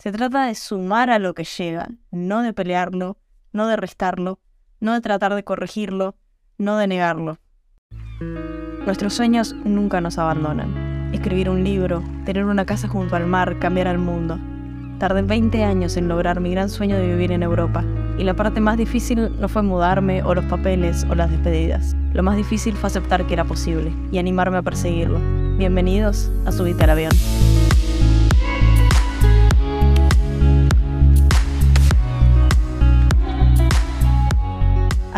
Se trata de sumar a lo que llega, no de pelearlo, no de restarlo, no de tratar de corregirlo, no de negarlo. Nuestros sueños nunca nos abandonan. Escribir un libro, tener una casa junto al mar, cambiar al mundo. Tardé 20 años en lograr mi gran sueño de vivir en Europa, y la parte más difícil no fue mudarme o los papeles o las despedidas. Lo más difícil fue aceptar que era posible y animarme a perseguirlo. Bienvenidos a Subite al Avión.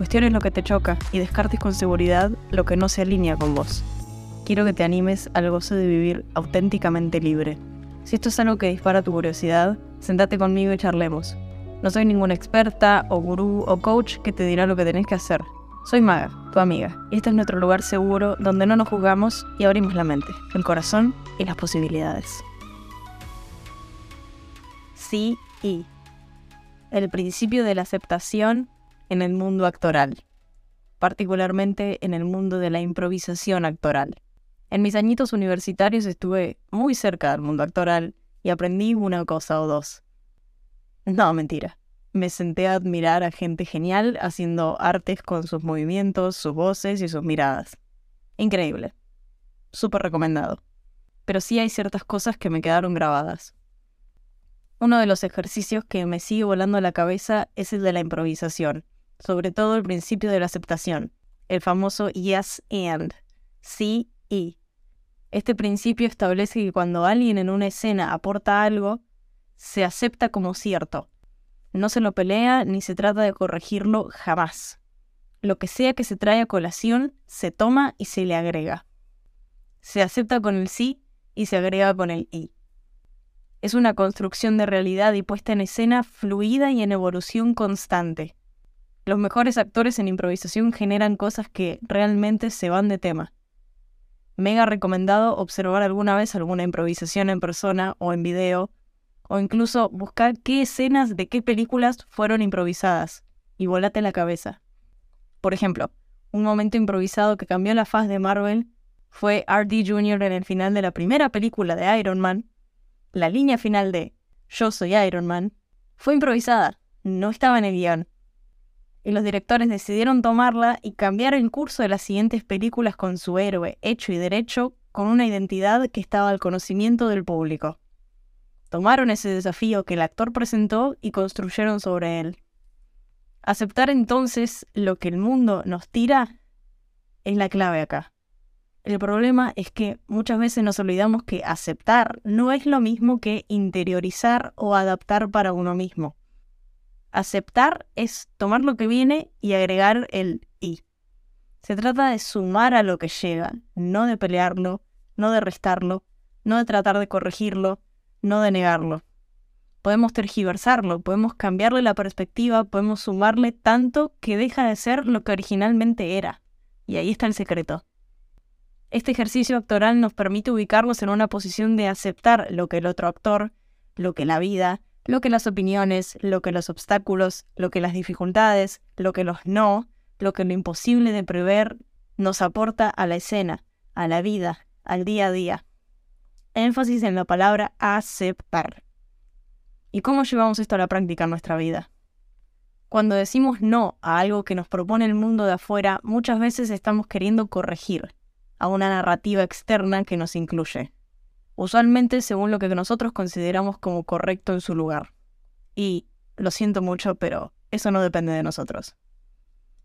cuestiones lo que te choca y descartes con seguridad lo que no se alinea con vos. Quiero que te animes al gozo de vivir auténticamente libre. Si esto es algo que dispara tu curiosidad, sentate conmigo y charlemos. No soy ninguna experta o gurú o coach que te dirá lo que tenés que hacer. Soy Maga, tu amiga, y este es nuestro lugar seguro donde no nos juzgamos y abrimos la mente, el corazón y las posibilidades sí y. El principio de la aceptación en el mundo actoral, particularmente en el mundo de la improvisación actoral. En mis añitos universitarios estuve muy cerca del mundo actoral y aprendí una cosa o dos. No, mentira. Me senté a admirar a gente genial haciendo artes con sus movimientos, sus voces y sus miradas. Increíble. Súper recomendado. Pero sí hay ciertas cosas que me quedaron grabadas. Uno de los ejercicios que me sigue volando la cabeza es el de la improvisación, sobre todo el principio de la aceptación, el famoso yes and, sí y. Este principio establece que cuando alguien en una escena aporta algo, se acepta como cierto. No se lo pelea ni se trata de corregirlo jamás. Lo que sea que se trae a colación, se toma y se le agrega. Se acepta con el sí y se agrega con el y. Es una construcción de realidad y puesta en escena fluida y en evolución constante. Los mejores actores en improvisación generan cosas que realmente se van de tema. Mega recomendado observar alguna vez alguna improvisación en persona o en video, o incluso buscar qué escenas de qué películas fueron improvisadas y volate la cabeza. Por ejemplo, un momento improvisado que cambió la faz de Marvel fue R.D. Jr. en el final de la primera película de Iron Man, la línea final de Yo soy Iron Man fue improvisada, no estaba en el guion. Y los directores decidieron tomarla y cambiar el curso de las siguientes películas con su héroe hecho y derecho con una identidad que estaba al conocimiento del público. Tomaron ese desafío que el actor presentó y construyeron sobre él. Aceptar entonces lo que el mundo nos tira es la clave acá. El problema es que muchas veces nos olvidamos que aceptar no es lo mismo que interiorizar o adaptar para uno mismo. Aceptar es tomar lo que viene y agregar el y. Se trata de sumar a lo que llega, no de pelearlo, no de restarlo, no de tratar de corregirlo, no de negarlo. Podemos tergiversarlo, podemos cambiarle la perspectiva, podemos sumarle tanto que deja de ser lo que originalmente era. Y ahí está el secreto. Este ejercicio actoral nos permite ubicarnos en una posición de aceptar lo que el otro actor, lo que la vida, lo que las opiniones, lo que los obstáculos, lo que las dificultades, lo que los no, lo que lo imposible de prever nos aporta a la escena, a la vida, al día a día. Énfasis en la palabra aceptar. ¿Y cómo llevamos esto a la práctica en nuestra vida? Cuando decimos no a algo que nos propone el mundo de afuera, muchas veces estamos queriendo corregir, a una narrativa externa que nos incluye, usualmente según lo que nosotros consideramos como correcto en su lugar. Y lo siento mucho, pero eso no depende de nosotros.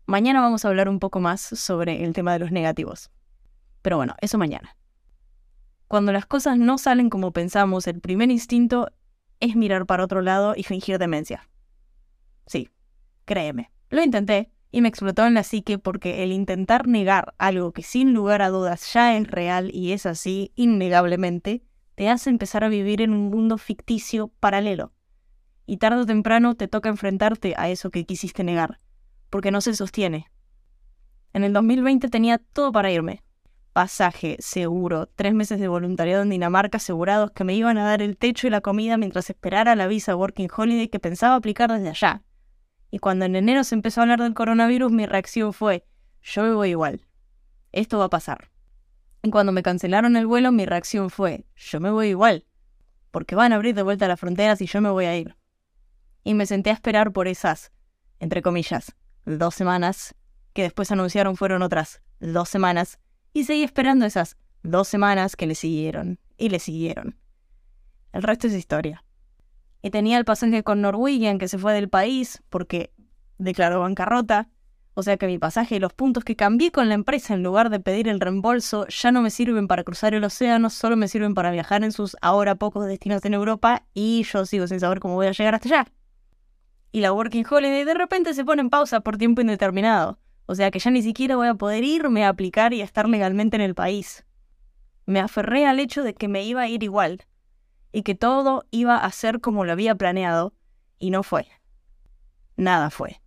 Mañana vamos a hablar un poco más sobre el tema de los negativos. Pero bueno, eso mañana. Cuando las cosas no salen como pensamos, el primer instinto es mirar para otro lado y fingir demencia. Sí, créeme, lo intenté, y me explotó en la psique porque el intentar negar algo que sin lugar a dudas ya es real y es así, innegablemente, te hace empezar a vivir en un mundo ficticio paralelo. Y tarde o temprano te toca enfrentarte a eso que quisiste negar, porque no se sostiene. En el 2020 tenía todo para irme. Pasaje, seguro, tres meses de voluntariado en Dinamarca asegurados que me iban a dar el techo y la comida mientras esperara la visa Working Holiday que pensaba aplicar desde allá. Y cuando en enero se empezó a hablar del coronavirus, mi reacción fue, yo voy igual. Esto va a pasar. Cuando me cancelaron el vuelo, mi reacción fue, yo me voy igual. Porque van a abrir de vuelta las fronteras y yo me voy a ir. Y me senté a esperar por esas, entre comillas, dos semanas que después anunciaron fueron otras dos semanas, y seguí esperando esas dos semanas que le siguieron, y le siguieron. El resto es historia. Y tenía el pasaje con Norwegian que se fue del país porque declaró bancarrota, o sea que mi pasaje y los puntos que cambié con la empresa en lugar de pedir el reembolso ya no me sirven para cruzar el océano, solo me sirven para viajar en sus ahora pocos destinos en Europa y yo sigo sin saber cómo voy a llegar hasta allá. Y la Working Holiday de repente se pone en pausa por tiempo indeterminado. O sea que ya ni siquiera voy a poder irme a aplicar y a estar legalmente en el país. Me aferré al hecho de que me iba a ir igual y que todo iba a ser como lo había planeado y no fue. Nada fue.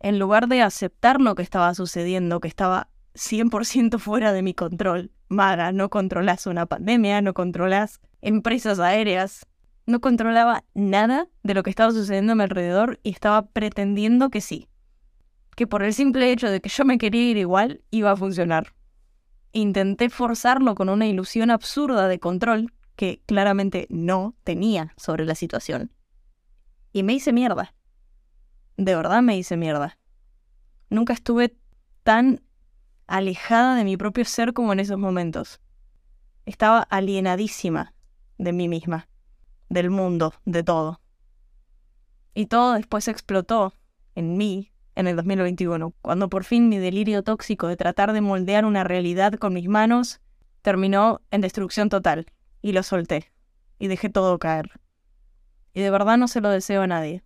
En lugar de aceptar lo que estaba sucediendo, que estaba 100% fuera de mi control, maga, no controlas una pandemia, no controlas empresas aéreas, no controlaba nada de lo que estaba sucediendo a mi alrededor y estaba pretendiendo que sí que por el simple hecho de que yo me quería ir igual, iba a funcionar. Intenté forzarlo con una ilusión absurda de control que claramente no tenía sobre la situación. Y me hice mierda. De verdad me hice mierda. Nunca estuve tan alejada de mi propio ser como en esos momentos. Estaba alienadísima de mí misma, del mundo, de todo. Y todo después explotó en mí en el 2021, cuando por fin mi delirio tóxico de tratar de moldear una realidad con mis manos terminó en destrucción total, y lo solté, y dejé todo caer. Y de verdad no se lo deseo a nadie.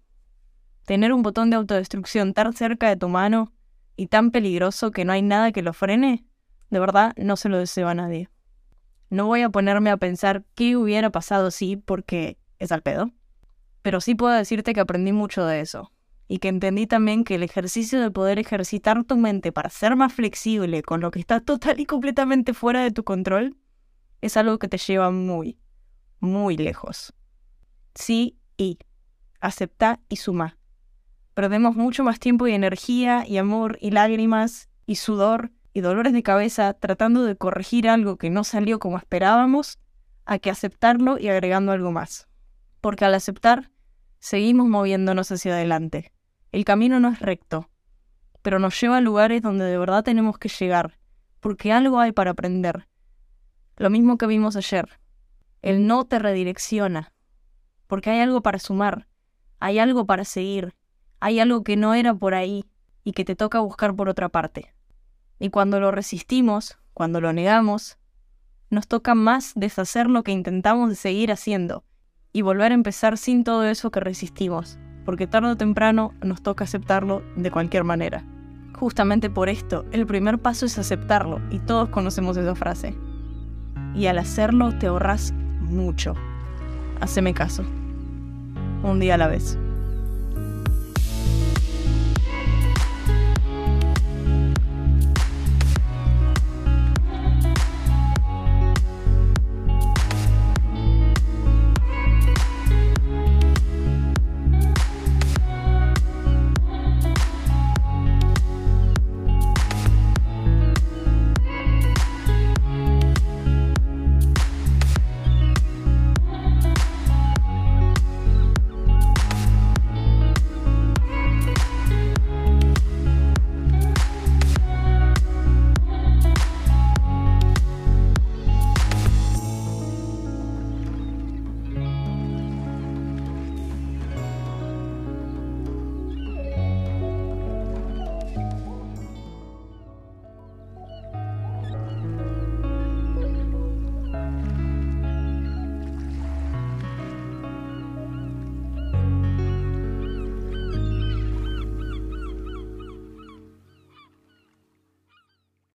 Tener un botón de autodestrucción tan cerca de tu mano y tan peligroso que no hay nada que lo frene, de verdad no se lo deseo a nadie. No voy a ponerme a pensar qué hubiera pasado si, porque es al pedo. Pero sí puedo decirte que aprendí mucho de eso y que entendí también que el ejercicio de poder ejercitar tu mente para ser más flexible con lo que está total y completamente fuera de tu control es algo que te lleva muy, muy lejos. Sí y acepta y suma. Perdemos mucho más tiempo y energía y amor y lágrimas y sudor y dolores de cabeza tratando de corregir algo que no salió como esperábamos a que aceptarlo y agregando algo más. Porque al aceptar, seguimos moviéndonos hacia adelante. El camino no es recto, pero nos lleva a lugares donde de verdad tenemos que llegar, porque algo hay para aprender. Lo mismo que vimos ayer. El no te redirecciona, porque hay algo para sumar, hay algo para seguir, hay algo que no era por ahí y que te toca buscar por otra parte. Y cuando lo resistimos, cuando lo negamos, nos toca más deshacer lo que intentamos seguir haciendo y volver a empezar sin todo eso que resistimos porque tarde o temprano nos toca aceptarlo de cualquier manera. Justamente por esto, el primer paso es aceptarlo, y todos conocemos esa frase. Y al hacerlo te ahorras mucho. Haceme caso. Un día a la vez.